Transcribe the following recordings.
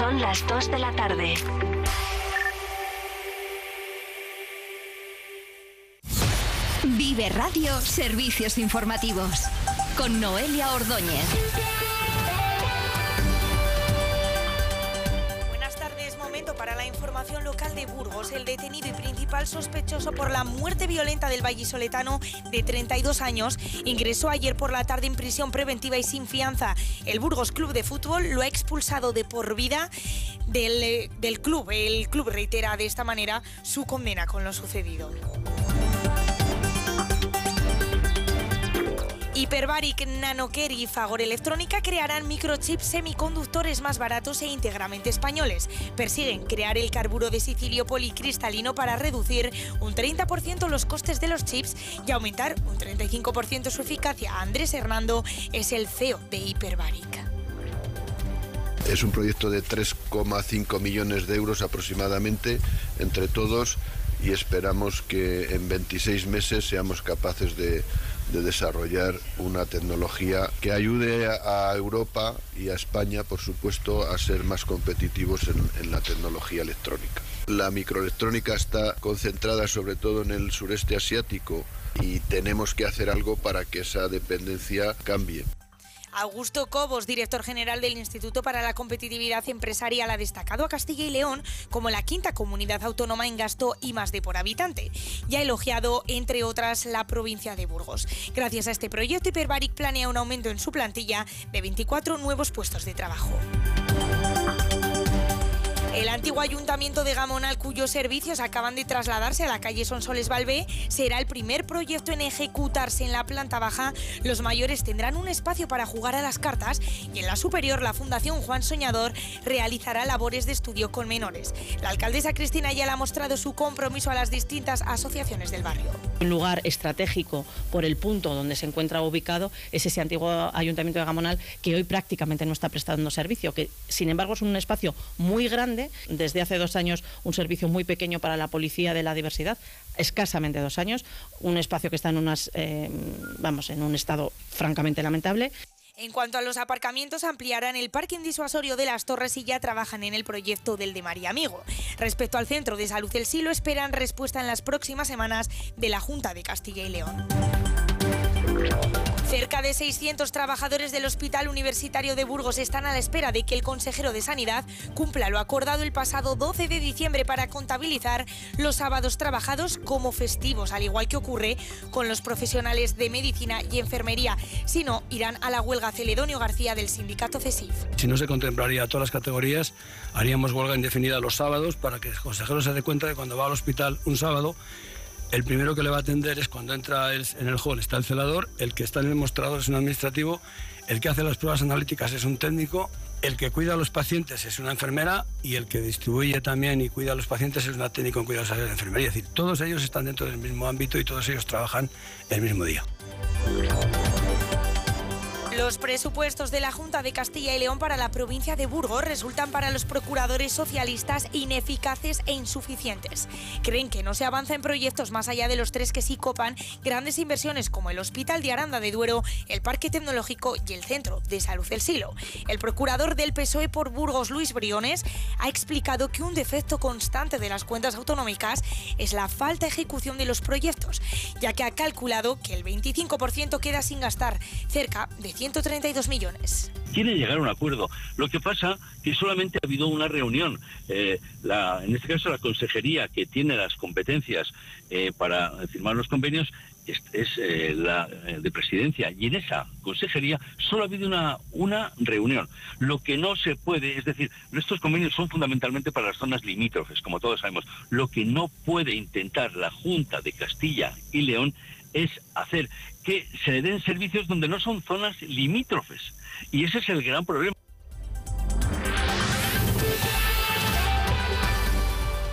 Son las 2 de la tarde. Vive Radio Servicios Informativos con Noelia Ordóñez. El detenido y principal sospechoso por la muerte violenta del vallisoletano de 32 años ingresó ayer por la tarde en prisión preventiva y sin fianza. El Burgos Club de Fútbol lo ha expulsado de por vida del, eh, del club. El club reitera de esta manera su condena con lo sucedido. Hyperbaric, Nanocare y Fagor Electrónica crearán microchips semiconductores más baratos e íntegramente españoles. Persiguen crear el carburo de sicilio policristalino para reducir un 30% los costes de los chips y aumentar un 35% su eficacia. Andrés Hernando es el CEO de Hyperbaric. Es un proyecto de 3,5 millones de euros aproximadamente entre todos y esperamos que en 26 meses seamos capaces de, de desarrollar una tecnología que ayude a, Europa y a España, por supuesto, a ser más competitivos en la tecnología electrónica. La microelectrónica está concentrada sobre todo en el sureste asiático y tenemos que hacer algo para que esa dependencia cambie. Augusto Cobos, director general del Instituto para la Competitividad Empresarial, ha destacado a Castilla y León como la quinta comunidad autónoma en gasto y más de por habitante y ha elogiado, entre otras, la provincia de Burgos. Gracias a este proyecto, Hyperbaric planea un aumento en su plantilla de 24 nuevos puestos de trabajo. Antiguo ayuntamiento de Gamonal, cuyos servicios acaban de trasladarse a la calle Sonsoles Balbé, será el primer proyecto en ejecutarse en la planta baja. Los mayores tendrán un espacio para jugar a las cartas y en la superior la Fundación Juan Soñador realizará labores de estudio con menores. La alcaldesa Cristina Ayala ha mostrado su compromiso a las distintas asociaciones del barrio. Un lugar estratégico por el punto donde se encuentra ubicado es ese antiguo ayuntamiento de Gamonal que hoy prácticamente no está prestando servicio, que sin embargo es un espacio muy grande desde hace dos años un servicio muy pequeño para la policía de la diversidad, escasamente dos años, un espacio que está en unas, eh, vamos, en un estado francamente lamentable. En cuanto a los aparcamientos, ampliarán el parking disuasorio de las torres y ya trabajan en el proyecto del de María Amigo. Respecto al Centro de Salud del Silo, esperan respuesta en las próximas semanas de la Junta de Castilla y León. Cerca de 600 trabajadores del Hospital Universitario de Burgos están a la espera de que el consejero de Sanidad cumpla lo acordado el pasado 12 de diciembre para contabilizar los sábados trabajados como festivos, al igual que ocurre con los profesionales de medicina y enfermería. Si no, irán a la huelga Celedonio García del sindicato CESIF. Si no se contemplaría todas las categorías, haríamos huelga indefinida los sábados para que el consejero se dé cuenta de cuando va al hospital un sábado el primero que le va a atender es cuando entra en el hall, está el celador, el que está en el mostrador es un administrativo, el que hace las pruebas analíticas es un técnico, el que cuida a los pacientes es una enfermera y el que distribuye también y cuida a los pacientes es una técnico en cuidados de la enfermería. Es decir, todos ellos están dentro del mismo ámbito y todos ellos trabajan el mismo día. Los presupuestos de la Junta de Castilla y León para la provincia de Burgos resultan para los procuradores socialistas ineficaces e insuficientes. Creen que no se avanza en proyectos más allá de los tres que sí copan grandes inversiones como el Hospital de Aranda de Duero, el Parque Tecnológico y el Centro de Salud del Silo. El procurador del PSOE por Burgos, Luis Briones, ha explicado que un defecto constante de las cuentas autonómicas es la falta de ejecución de los proyectos, ya que ha calculado que el 25% queda sin gastar, cerca de 132 millones. quiere llegar a un acuerdo. Lo que pasa que solamente ha habido una reunión. Eh, la- en este caso, la consejería que tiene las competencias eh, para firmar los convenios es, es, eh, la eh, de presidencia. Y en esa consejería solo ha habido una, una reunión. Lo que no se puede, es decir, estos convenios son fundamentalmente para las zonas limítrofes, como todos sabemos. Lo que no puede intentar la Junta de Castilla y León es hacer que se le den servicios donde no son zonas limítrofes. Y ese es el gran problema.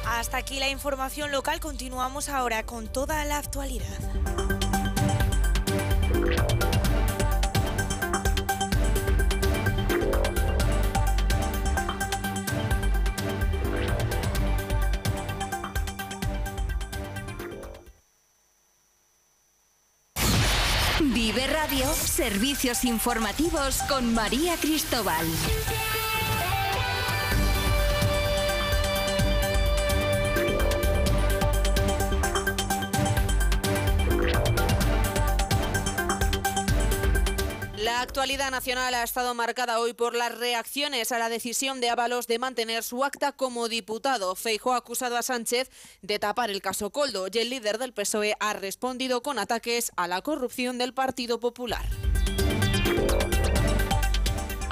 Hasta aquí la información local. Continuamos ahora con toda la actualidad. Servicios informativos con María Cristóbal. La actualidad nacional ha estado marcada hoy por las reacciones a la decisión de Ábalos de mantener su acta como diputado. Feijóo ha acusado a Sánchez de tapar el caso Coldo y el líder del PSOE ha respondido con ataques a la corrupción del Partido Popular.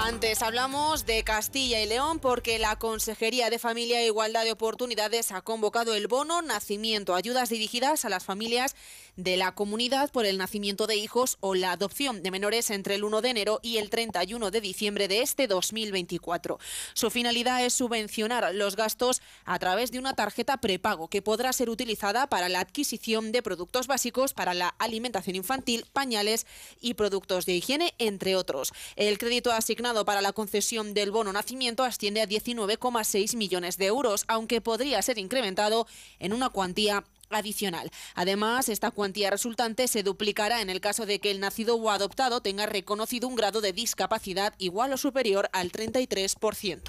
Antes hablamos de Castilla y León porque la Consejería de Familia e Igualdad de Oportunidades ha convocado el bono Nacimiento, ayudas dirigidas a las familias de la comunidad por el nacimiento de hijos o la adopción de menores entre el 1 de enero y el 31 de diciembre de este 2024. Su finalidad es subvencionar los gastos a través de una tarjeta prepago que podrá ser utilizada para la adquisición de productos básicos para la alimentación infantil, pañales y productos de higiene, entre otros. El crédito asignado para la concesión del bono nacimiento asciende a 19,6 millones de euros, aunque podría ser incrementado en una cuantía adicional. Además, esta cuantía resultante se duplicará en el caso de que el nacido o adoptado tenga reconocido un grado de discapacidad igual o superior al 33%.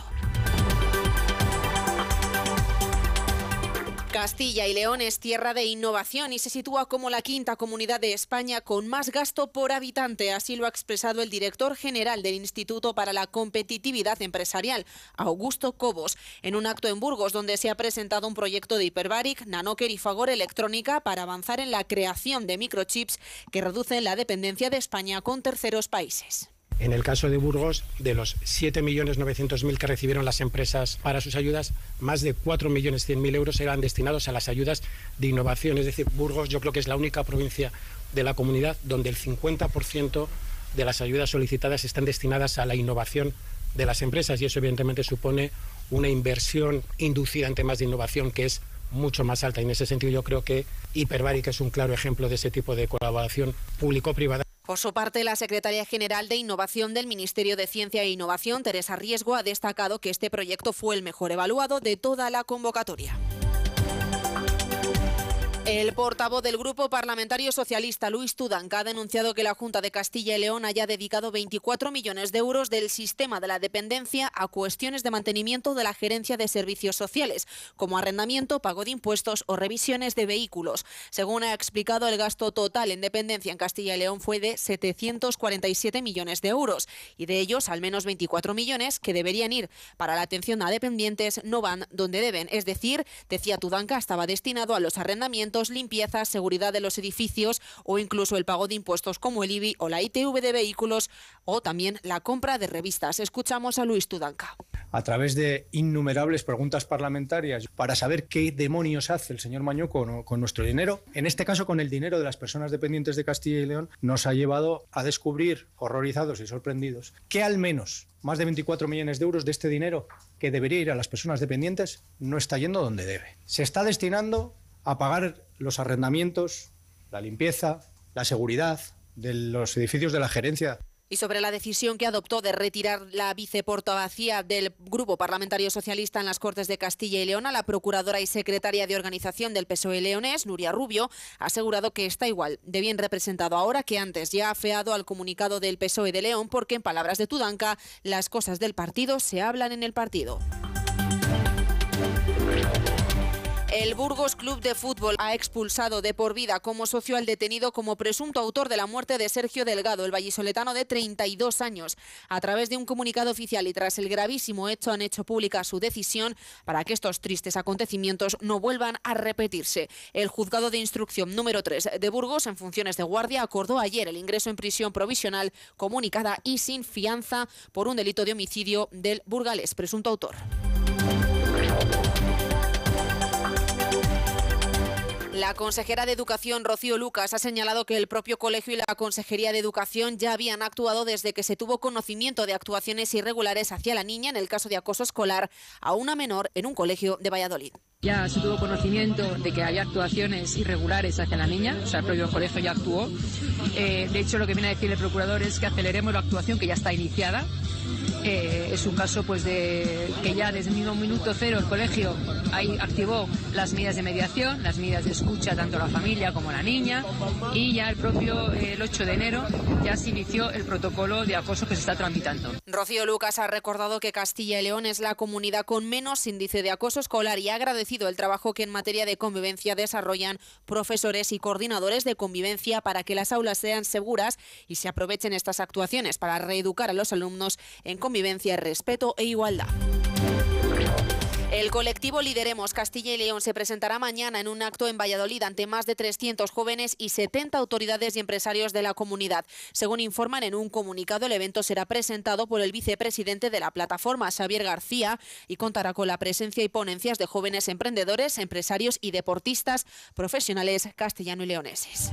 Castilla y León es tierra de innovación y se sitúa como la quinta comunidad de España con más gasto por habitante. Así lo ha expresado el director general del Instituto para la Competitividad Empresarial, Augusto Cobos, en un acto en Burgos donde se ha presentado un proyecto de Hyperbaric, Nanoker y Fagor Electrónica para avanzar en la creación de microchips que reducen la dependencia de España con terceros países. En el caso de Burgos, de los 7.900.000 que recibieron las empresas para sus ayudas, más de 4.100.000 euros eran destinados a las ayudas de innovación. Es decir, Burgos yo creo que es la única provincia de la comunidad donde el 50% de las ayudas solicitadas están destinadas a la innovación de las empresas y eso evidentemente supone una inversión inducida en temas de innovación que es mucho más alta. Y en ese sentido yo creo que Hiperbaric es un claro ejemplo de ese tipo de colaboración público-privada. Por su parte, la secretaria general de Innovación del Ministerio de Ciencia e Innovación, Teresa Riesgo, ha destacado que este proyecto fue el mejor evaluado de toda la convocatoria. El portavoz del Grupo Parlamentario Socialista, Luis Tudanca, ha denunciado que la Junta de Castilla y León haya dedicado 24 millones de euros del sistema de la dependencia a cuestiones de mantenimiento de la gerencia de servicios sociales, como arrendamiento, pago de impuestos o revisiones de vehículos. Según ha explicado, el gasto total en dependencia en Castilla y León fue de 747 millones de euros y de ellos al menos 24 millones que deberían ir para la atención a dependientes no van donde deben. Es decir, decía Tudanca, estaba destinado a los arrendamientos limpieza, seguridad de los edificios o incluso el pago de impuestos como el IBI o la ITV de vehículos o también la compra de revistas. Escuchamos a Luis Tudanca. A través de innumerables preguntas parlamentarias para saber qué demonios hace el señor Maño con, con nuestro dinero, en este caso con el dinero de las personas dependientes de Castilla y León, nos ha llevado a descubrir, horrorizados y sorprendidos, que al menos más de 24 millones de euros de este dinero que debería ir a las personas dependientes no está yendo donde debe. Se está destinando a pagar los arrendamientos, la limpieza, la seguridad de los edificios de la gerencia. Y sobre la decisión que adoptó de retirar la viceportavacía del Grupo Parlamentario Socialista en las Cortes de Castilla y León, la procuradora y secretaria de organización del PSOE leonés, Nuria Rubio, ha asegurado que está igual de bien representado ahora que antes. Ya ha afeado al comunicado del PSOE de León porque, en palabras de Tudanca, las cosas del partido se hablan en el partido. El Burgos Club de Fútbol ha expulsado de por vida como socio al detenido como presunto autor de la muerte de Sergio Delgado, el vallisoletano de 32 años. A través de un comunicado oficial y tras el gravísimo hecho han hecho pública su decisión para que estos tristes acontecimientos no vuelvan a repetirse. El juzgado de instrucción número 3 de Burgos, en funciones de guardia, acordó ayer el ingreso en prisión provisional comunicada y sin fianza por un delito de homicidio del burgalés, presunto autor. La consejera de Educación, Rocío Lucas, ha señalado que el propio colegio y la Consejería de Educación ya habían actuado desde que se tuvo conocimiento de actuaciones irregulares hacia la niña en el caso de acoso escolar a una menor en un colegio de Valladolid. Ya se tuvo conocimiento de que había actuaciones irregulares hacia la niña, o sea, el propio colegio ya actuó. Eh, de hecho, lo que viene a decir el procurador es que aceleremos la actuación que ya está iniciada eh, es un caso pues de que ya desde el mismo minuto cero el colegio ahí activó las medidas de mediación, las medidas de escucha tanto la familia como la niña y ya el propio el 8 de enero ya se inició el protocolo de acoso que se está tramitando. Rocío Lucas ha recordado que Castilla y León es la comunidad con menos índice de acoso escolar y ha agradecido el trabajo que en materia de convivencia desarrollan profesores y coordinadores de convivencia para que las aulas sean seguras y se aprovechen estas actuaciones para reeducar a los alumnos en convivencia, respeto e igualdad. El colectivo Lideremos Castilla y León se presentará mañana en un acto en Valladolid ante más de 300 jóvenes y 70 autoridades y empresarios de la comunidad. Según informan en un comunicado, el evento será presentado por el vicepresidente de la plataforma, Xavier García, y contará con la presencia y ponencias de jóvenes emprendedores, empresarios y deportistas profesionales castellano y leoneses.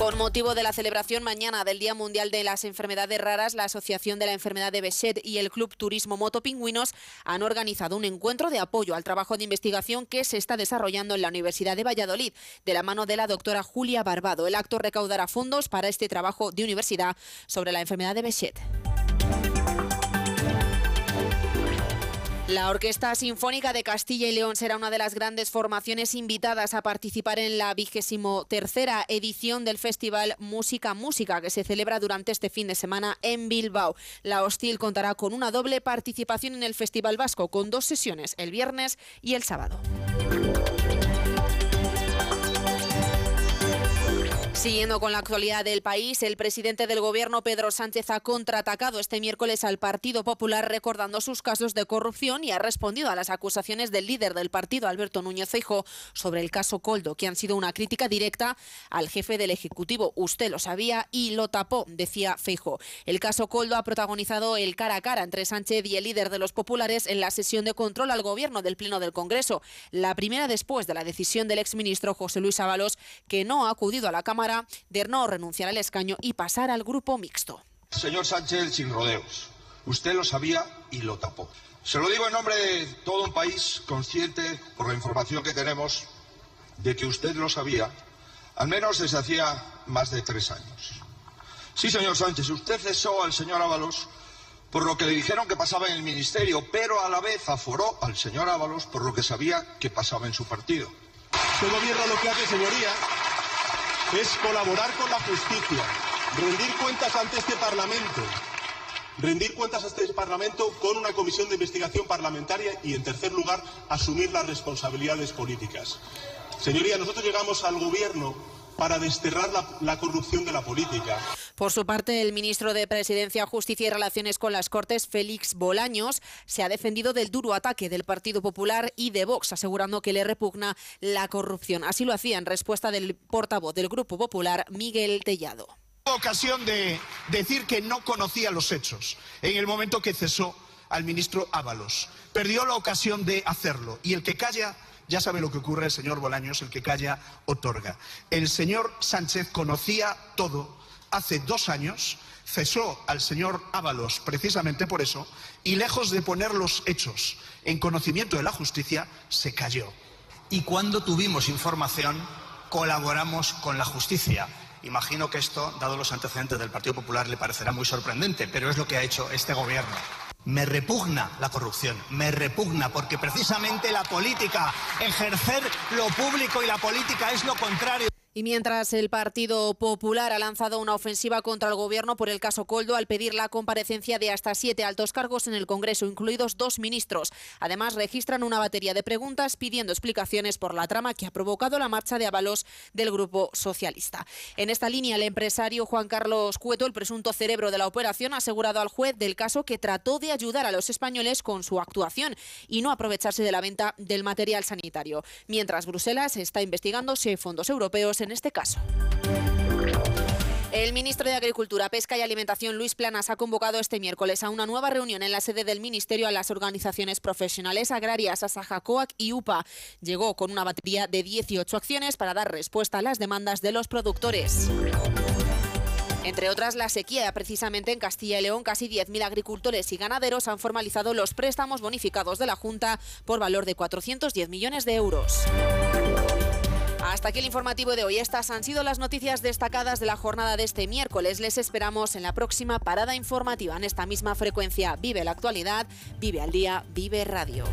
Con motivo de la celebración mañana del Día Mundial de las Enfermedades Raras, la Asociación de la Enfermedad de Bechet y el Club Turismo Moto Pingüinos han organizado un encuentro de apoyo al trabajo de investigación que se está desarrollando en la Universidad de Valladolid, de la mano de la doctora Julia Barbado. El acto recaudará fondos para este trabajo de universidad sobre la enfermedad de Bechet. La Orquesta Sinfónica de Castilla y León será una de las grandes formaciones invitadas a participar en la vigésimo tercera edición del Festival Música Música que se celebra durante este fin de semana en Bilbao. La Hostil contará con una doble participación en el Festival Vasco con dos sesiones, el viernes y el sábado. Siguiendo con la actualidad del país, el presidente del gobierno Pedro Sánchez ha contraatacado este miércoles al Partido Popular recordando sus casos de corrupción y ha respondido a las acusaciones del líder del partido Alberto Núñez Feijóo sobre el caso Coldo, que han sido una crítica directa al jefe del ejecutivo. Usted lo sabía y lo tapó, decía Feijóo. El caso Coldo ha protagonizado el cara a cara entre Sánchez y el líder de los populares en la sesión de control al gobierno del Pleno del Congreso, la primera después de la decisión del exministro José Luis Ábalos, que no ha acudido a la Cámara de no renunciar al escaño y pasar al grupo mixto. Señor Sánchez, sin rodeos. Usted lo sabía y lo tapó. Se lo digo en nombre de todo un país consciente, por la información que tenemos, de que usted lo sabía, al menos desde hacía más de tres años. Sí, señor Sánchez, usted cesó al señor Ábalos por lo que le dijeron que pasaba en el ministerio, pero a la vez aforó al señor Ábalos por lo que sabía que pasaba en su partido. Este gobierno lo que hace, señoría, es colaborar con la justicia, rendir cuentas ante este Parlamento, rendir cuentas a este Parlamento con una comisión de investigación parlamentaria y, en tercer lugar, asumir las responsabilidades políticas. Señoría, nosotros llegamos al Gobierno para desterrar la, la, corrupción de la política. Por su parte, el ministro de Presidencia, Justicia y Relaciones con las Cortes, Félix Bolaños, se ha defendido del duro ataque del Partido Popular y de Vox, asegurando que le repugna la corrupción. Así lo hacía en respuesta del portavoz del Grupo Popular, Miguel Tellado. ocasión de decir que no conocía los hechos en el momento que cesó al ministro Ábalos. Perdió la ocasión de hacerlo y el que calla ya sabe lo que ocurre, el señor Bolaños, el que calla otorga. El señor Sánchez conocía todo hace dos años, cesó al señor Ábalos precisamente por eso, y lejos de poner los hechos en conocimiento de la justicia, se cayó. Y cuando tuvimos información, colaboramos con la justicia. Imagino que esto, dado los antecedentes del Partido Popular, le parecerá muy sorprendente, pero es lo que ha hecho este gobierno. Me repugna la corrupción, me repugna porque precisamente la política, ejercer lo público y la política es lo contrario. Y mientras el Partido Popular ha lanzado una ofensiva contra el Gobierno por el caso Coldo al pedir la comparecencia de hasta siete altos cargos en el Congreso, incluidos dos ministros. Además, registran una batería de preguntas pidiendo explicaciones por la trama que ha provocado la marcha de avalos del Grupo Socialista. En esta línea, el empresario Juan Carlos Cueto, el presunto cerebro de la operación, ha asegurado al juez del caso que trató de ayudar a los españoles con su actuación y no aprovecharse de la venta del material sanitario. Mientras Bruselas está investigando si hay fondos europeos en este caso. El ministro de Agricultura, Pesca y Alimentación, Luis Planas, ha convocado este miércoles a una nueva reunión en la sede del Ministerio a las organizaciones profesionales agrarias, Asaja, COAC y UPA. Llegó con una batería de 18 acciones para dar respuesta a las demandas de los productores. Entre otras, la sequía. Precisamente en Castilla y León, casi 10.000 agricultores y ganaderos han formalizado los préstamos bonificados de la Junta por valor de 410 millones de euros. Hasta aquí el informativo de hoy. Estas han sido las noticias destacadas de la jornada de este miércoles. Les esperamos en la próxima parada informativa en esta misma frecuencia. Vive la actualidad, vive al día, vive radio.